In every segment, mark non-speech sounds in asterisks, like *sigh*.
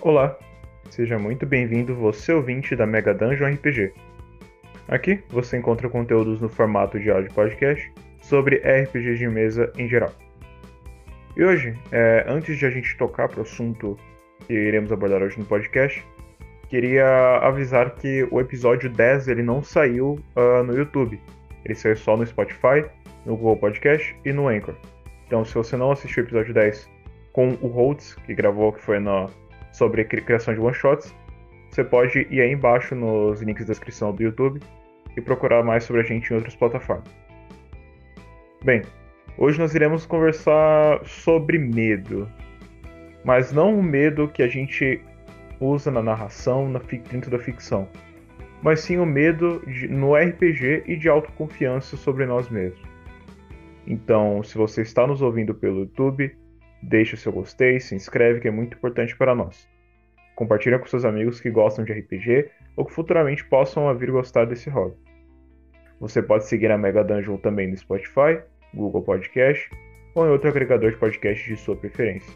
Olá, seja muito bem-vindo você ouvinte da Mega Dungeon RPG. Aqui você encontra conteúdos no formato de áudio podcast sobre RPGs de mesa em geral. E hoje, é, antes de a gente tocar para o assunto que iremos abordar hoje no podcast, queria avisar que o episódio 10 ele não saiu uh, no YouTube. Ele saiu só no Spotify, no Google Podcast e no Anchor. Então, se você não assistiu o episódio 10 com o Holtz, que gravou, que foi no, sobre criação de one-shots, você pode ir aí embaixo nos links da descrição do YouTube e procurar mais sobre a gente em outras plataformas. Bem, hoje nós iremos conversar sobre medo. Mas não o medo que a gente usa na narração, na dentro da ficção. Mas sim o medo de, no RPG e de autoconfiança sobre nós mesmos. Então, se você está nos ouvindo pelo YouTube, deixe o seu gostei, se inscreve, que é muito importante para nós. Compartilhe com seus amigos que gostam de RPG ou que futuramente possam vir gostar desse hobby. Você pode seguir a Mega Dungeon também no Spotify, Google Podcast ou em outro agregador de podcast de sua preferência.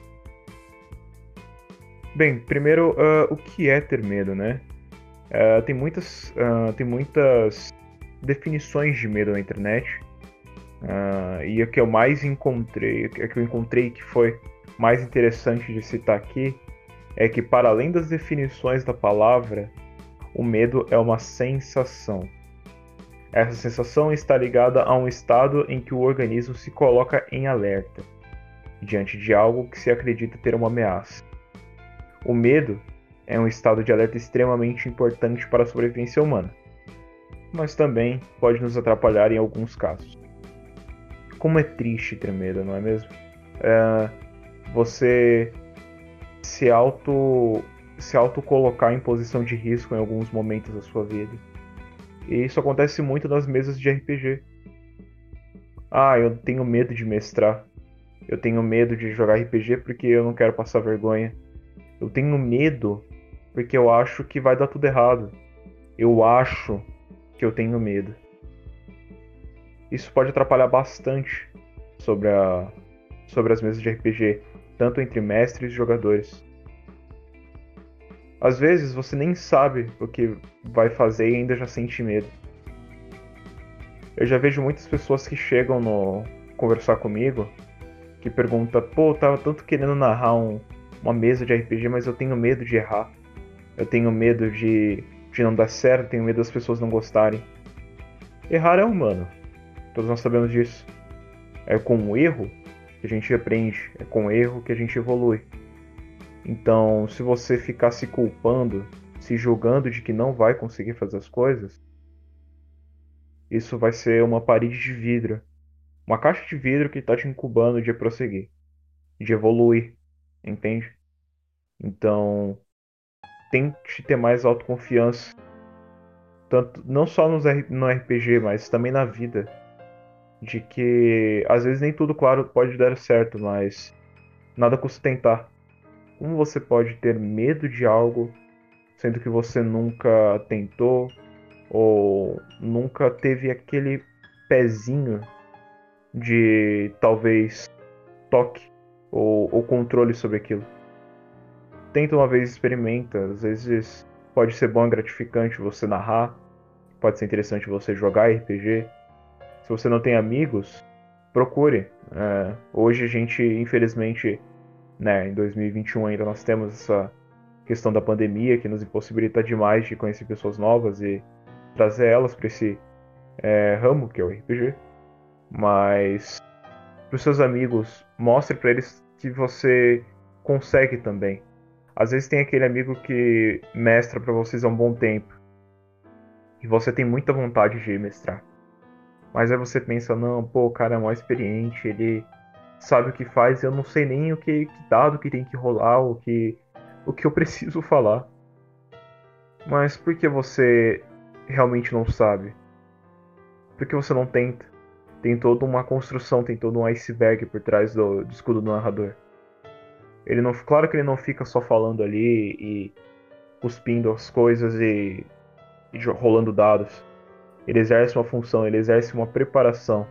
Bem, primeiro, uh, o que é ter medo, né? Uh, tem, muitas, uh, tem muitas definições de medo na internet. E a que eu mais encontrei, a que eu encontrei que foi mais interessante de citar aqui, é que para além das definições da palavra, o medo é uma sensação. Essa sensação está ligada a um estado em que o organismo se coloca em alerta, diante de algo que se acredita ter uma ameaça. O medo é um estado de alerta extremamente importante para a sobrevivência humana, mas também pode nos atrapalhar em alguns casos. Como é triste ter medo, não é mesmo? É, você se auto se auto colocar em posição de risco em alguns momentos da sua vida e isso acontece muito nas mesas de RPG. Ah, eu tenho medo de mestrar. Eu tenho medo de jogar RPG porque eu não quero passar vergonha. Eu tenho medo porque eu acho que vai dar tudo errado. Eu acho que eu tenho medo. Isso pode atrapalhar bastante sobre, a, sobre as mesas de RPG, tanto entre mestres e jogadores. Às vezes você nem sabe o que vai fazer e ainda já sente medo. Eu já vejo muitas pessoas que chegam no conversar comigo que pergunta, pô, tava tanto querendo narrar um, uma mesa de RPG, mas eu tenho medo de errar. Eu tenho medo de, de não dar certo, tenho medo das pessoas não gostarem. Errar é humano. Todos nós sabemos disso. É com o erro que a gente aprende, é com o erro que a gente evolui. Então, se você ficar se culpando, se julgando de que não vai conseguir fazer as coisas, isso vai ser uma parede de vidro, uma caixa de vidro que está te incubando de prosseguir, de evoluir, entende? Então, tente ter mais autoconfiança, tanto não só no RPG, mas também na vida, de que às vezes nem tudo, claro, pode dar certo, mas nada custa tentar. Como você pode ter medo de algo sendo que você nunca tentou ou nunca teve aquele pezinho de talvez toque ou, ou controle sobre aquilo? Tenta uma vez, experimenta. Às vezes pode ser bom e gratificante você narrar, pode ser interessante você jogar RPG. Se você não tem amigos, procure. É, hoje a gente, infelizmente, né, em 2021 ainda nós temos essa questão da pandemia que nos impossibilita demais de conhecer pessoas novas e trazer elas para esse é, ramo que é o RPG. Mas para os seus amigos, mostre para eles que você consegue também. Às vezes tem aquele amigo que mestra para vocês há um bom tempo e você tem muita vontade de mestrar. Mas aí você pensa, não, pô, o cara é mais experiente, ele sabe o que faz, eu não sei nem o que, que dado que tem que rolar, o que, o que eu *laughs* preciso falar. Mas por que você realmente não sabe? Por que você não tenta? Tem toda uma construção, tem todo um iceberg por trás do, do escudo do narrador. Ele não, claro que ele não fica só falando ali e cuspindo as coisas e, e rolando dados. Ele exerce uma função, ele exerce uma preparação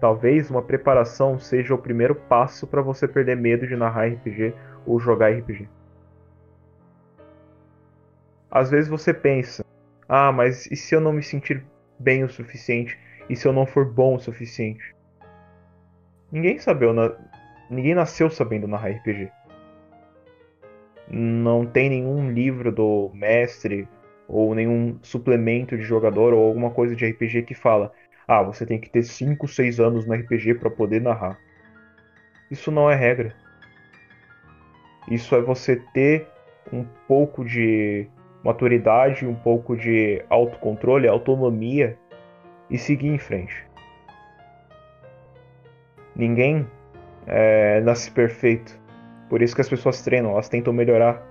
Talvez uma preparação seja o primeiro passo para você perder medo de narrar RPG ou jogar RPG. Às vezes você pensa: "Ah, mas e se eu não me sentir bem o suficiente? E se eu não for bom o suficiente?" Ninguém sabeu, na... ninguém nasceu sabendo narrar RPG. Não tem nenhum livro do mestre ou nenhum suplemento de jogador ou alguma coisa de RPG que fala: "Ah, você tem que ter 5, 6 anos no RPG para poder narrar". Isso não é regra. Isso é você ter um pouco de maturidade, um pouco de autocontrole, autonomia e seguir em frente. Ninguém é, nasce perfeito. Por isso que as pessoas treinam, elas tentam melhorar,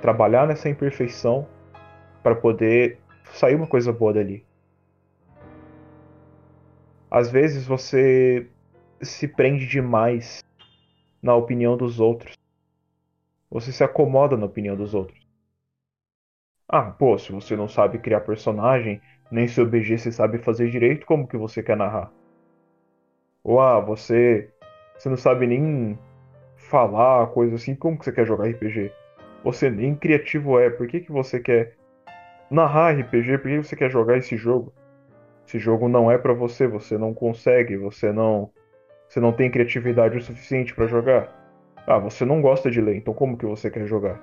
trabalhar nessa imperfeição para poder sair uma coisa boa dali. Às vezes você se prende demais na opinião dos outros. Você se acomoda na opinião dos outros. Ah, pô, se você não sabe criar personagem, nem seu BG você sabe fazer direito, como que você quer narrar? Ou ah, você você não sabe nem falar, coisa assim, como que você quer jogar RPG? Você nem criativo é, por que, que você quer narrar RPG? Por que você quer jogar esse jogo? Esse jogo não é para você, você não consegue, você não você não tem criatividade o suficiente para jogar. Ah, você não gosta de ler, então como que você quer jogar?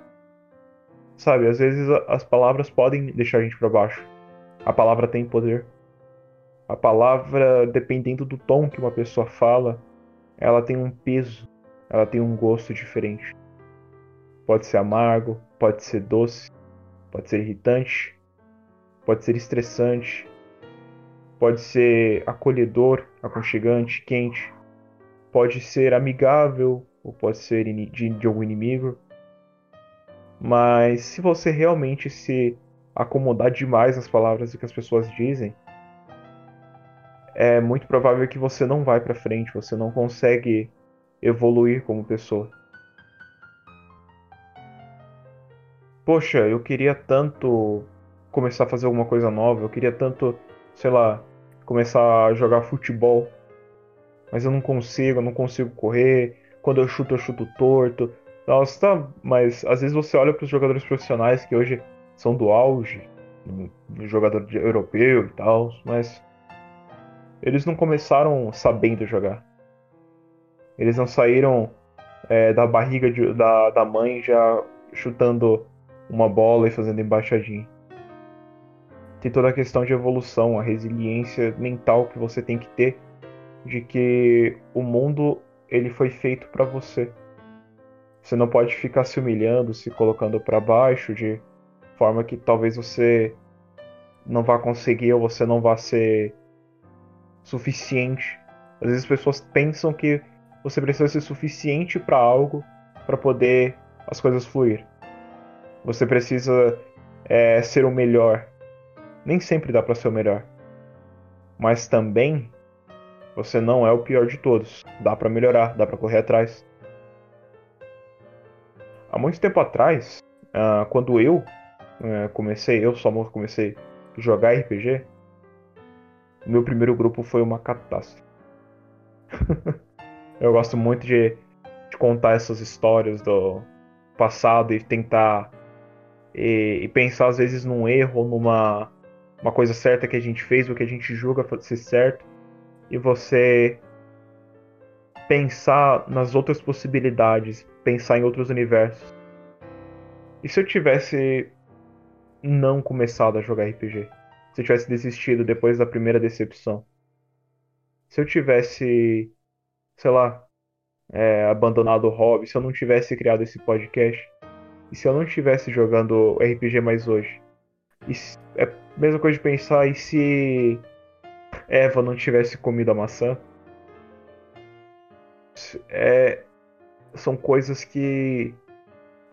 Sabe, às vezes as palavras podem deixar a gente para baixo. A palavra tem poder. A palavra, dependendo do tom que uma pessoa fala, ela tem um peso, ela tem um gosto diferente. Pode ser amargo, pode ser doce, pode ser irritante, pode ser estressante, pode ser acolhedor, aconchegante, quente pode ser amigável ou pode ser de, de algum inimigo. Mas se você realmente se acomodar demais nas palavras que as pessoas dizem, é muito provável que você não vai para frente, você não consegue evoluir como pessoa. Poxa, eu queria tanto começar a fazer alguma coisa nova, eu queria tanto, sei lá, começar a jogar futebol mas eu não consigo, eu não consigo correr. Quando eu chuto, eu chuto torto. Nossa, tá, mas às vezes você olha para os jogadores profissionais que hoje são do auge, do jogador europeu e tal, mas eles não começaram sabendo jogar. Eles não saíram é, da barriga de, da, da mãe já chutando uma bola e fazendo embaixadinha. Tem toda a questão de evolução, a resiliência mental que você tem que ter de que o mundo ele foi feito para você. Você não pode ficar se humilhando, se colocando para baixo de forma que talvez você não vá conseguir ou você não vá ser suficiente. Às vezes as pessoas pensam que você precisa ser suficiente para algo para poder as coisas fluir. Você precisa é, ser o melhor. Nem sempre dá para ser o melhor. Mas também você não é o pior de todos. Dá para melhorar, dá para correr atrás. Há muito tempo atrás, uh, quando eu uh, comecei, eu só comecei a jogar RPG, meu primeiro grupo foi uma catástrofe. *laughs* eu gosto muito de, de, contar essas histórias do passado e tentar e, e, pensar às vezes num erro, numa uma coisa certa que a gente fez, o que a gente julga ser certo e você pensar nas outras possibilidades, pensar em outros universos. E se eu tivesse não começado a jogar RPG? Se eu tivesse desistido depois da primeira decepção? Se eu tivesse, sei lá, é, abandonado o hobby? Se eu não tivesse criado esse podcast? E se eu não estivesse jogando RPG mais hoje? E é a mesma coisa de pensar, e se Eva não tivesse comido a maçã. É, são coisas que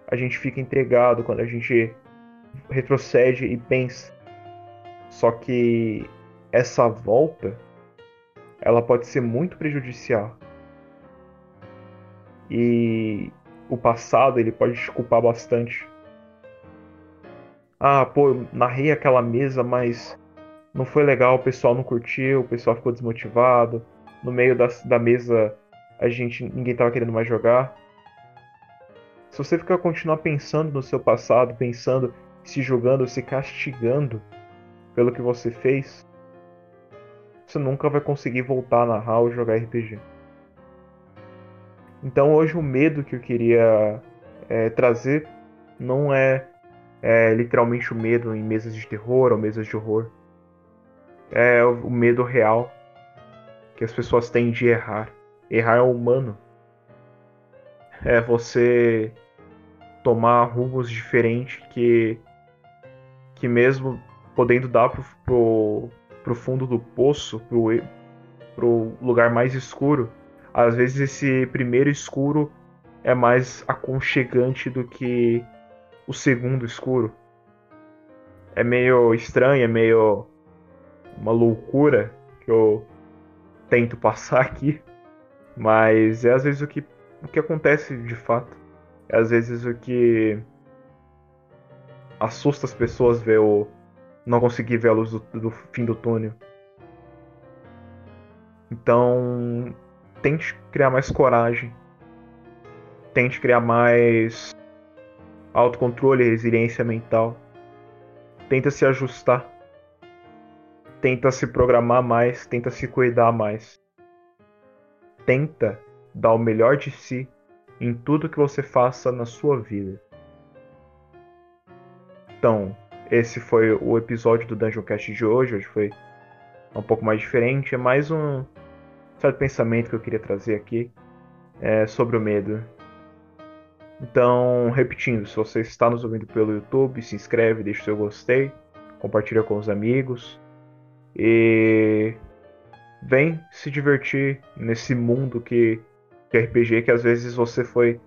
a gente fica entregado quando a gente retrocede e pensa. Só que essa volta ela pode ser muito prejudicial. E o passado ele pode te culpar bastante. Ah, pô, narrei aquela mesa, mas não foi legal, o pessoal não curtiu, o pessoal ficou desmotivado. No meio da, da mesa a gente ninguém tava querendo mais jogar. Se você ficar continuar pensando no seu passado, pensando se julgando, se castigando pelo que você fez, você nunca vai conseguir voltar a narrar ou jogar RPG. Então hoje o medo que eu queria é, trazer não é, é, literalmente o medo em mesas de terror ou mesas de horror. É o medo real que as pessoas têm de errar. Errar é humano. É você tomar rumos diferentes que que mesmo podendo dar pro, pro, pro fundo do poço, pro, pro lugar mais escuro, às vezes esse primeiro escuro é mais aconchegante do que o segundo escuro. É meio estranho, é meio uma loucura que eu tento passar *laughs* aqui, mas é às vezes o que, o que acontece de fato. É às vezes o que assusta as pessoas ver o não conseguir ver a luz do, do fim do túnel. Então, tente criar mais coragem. Tente criar mais autocontrole resiliência mental. Tenta se ajustar. Tenta se programar mais, tenta se cuidar mais. Tenta dar o melhor de si em tudo que você faça na sua vida. Então, esse foi o episódio do Dungeon Cast de hoje. Hoje foi um pouco mais diferente. É mais um certo pensamento que eu queria trazer aqui é, sobre o medo. Então, repetindo, se você está nos ouvindo pelo YouTube, se inscreve, deixa o seu gostei, compartilha com os amigos. E vem se divertir nesse mundo que, que é RPG, que às vezes você foi.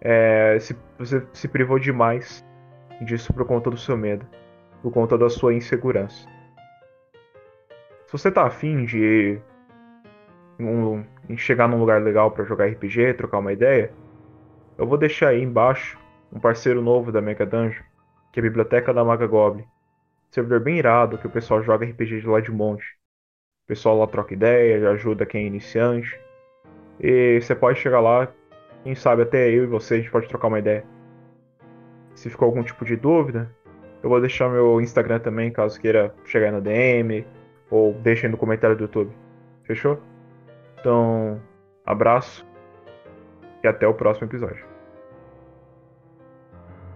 É, se, você se privou demais disso por conta do seu medo, por conta da sua insegurança. Se você tá afim de um, chegar num lugar legal para jogar RPG, trocar uma ideia, eu vou deixar aí embaixo um parceiro novo da Mega Dungeon, que é a Biblioteca da Maga Goblin servidor bem irado que o pessoal joga RPG de lá de monte. O pessoal lá troca ideia, ajuda quem é iniciante. E você pode chegar lá, quem sabe até eu e você a gente pode trocar uma ideia. Se ficou algum tipo de dúvida, eu vou deixar meu Instagram também, caso queira chegar na DM ou deixe aí no comentário do YouTube. Fechou? Então, abraço e até o próximo episódio.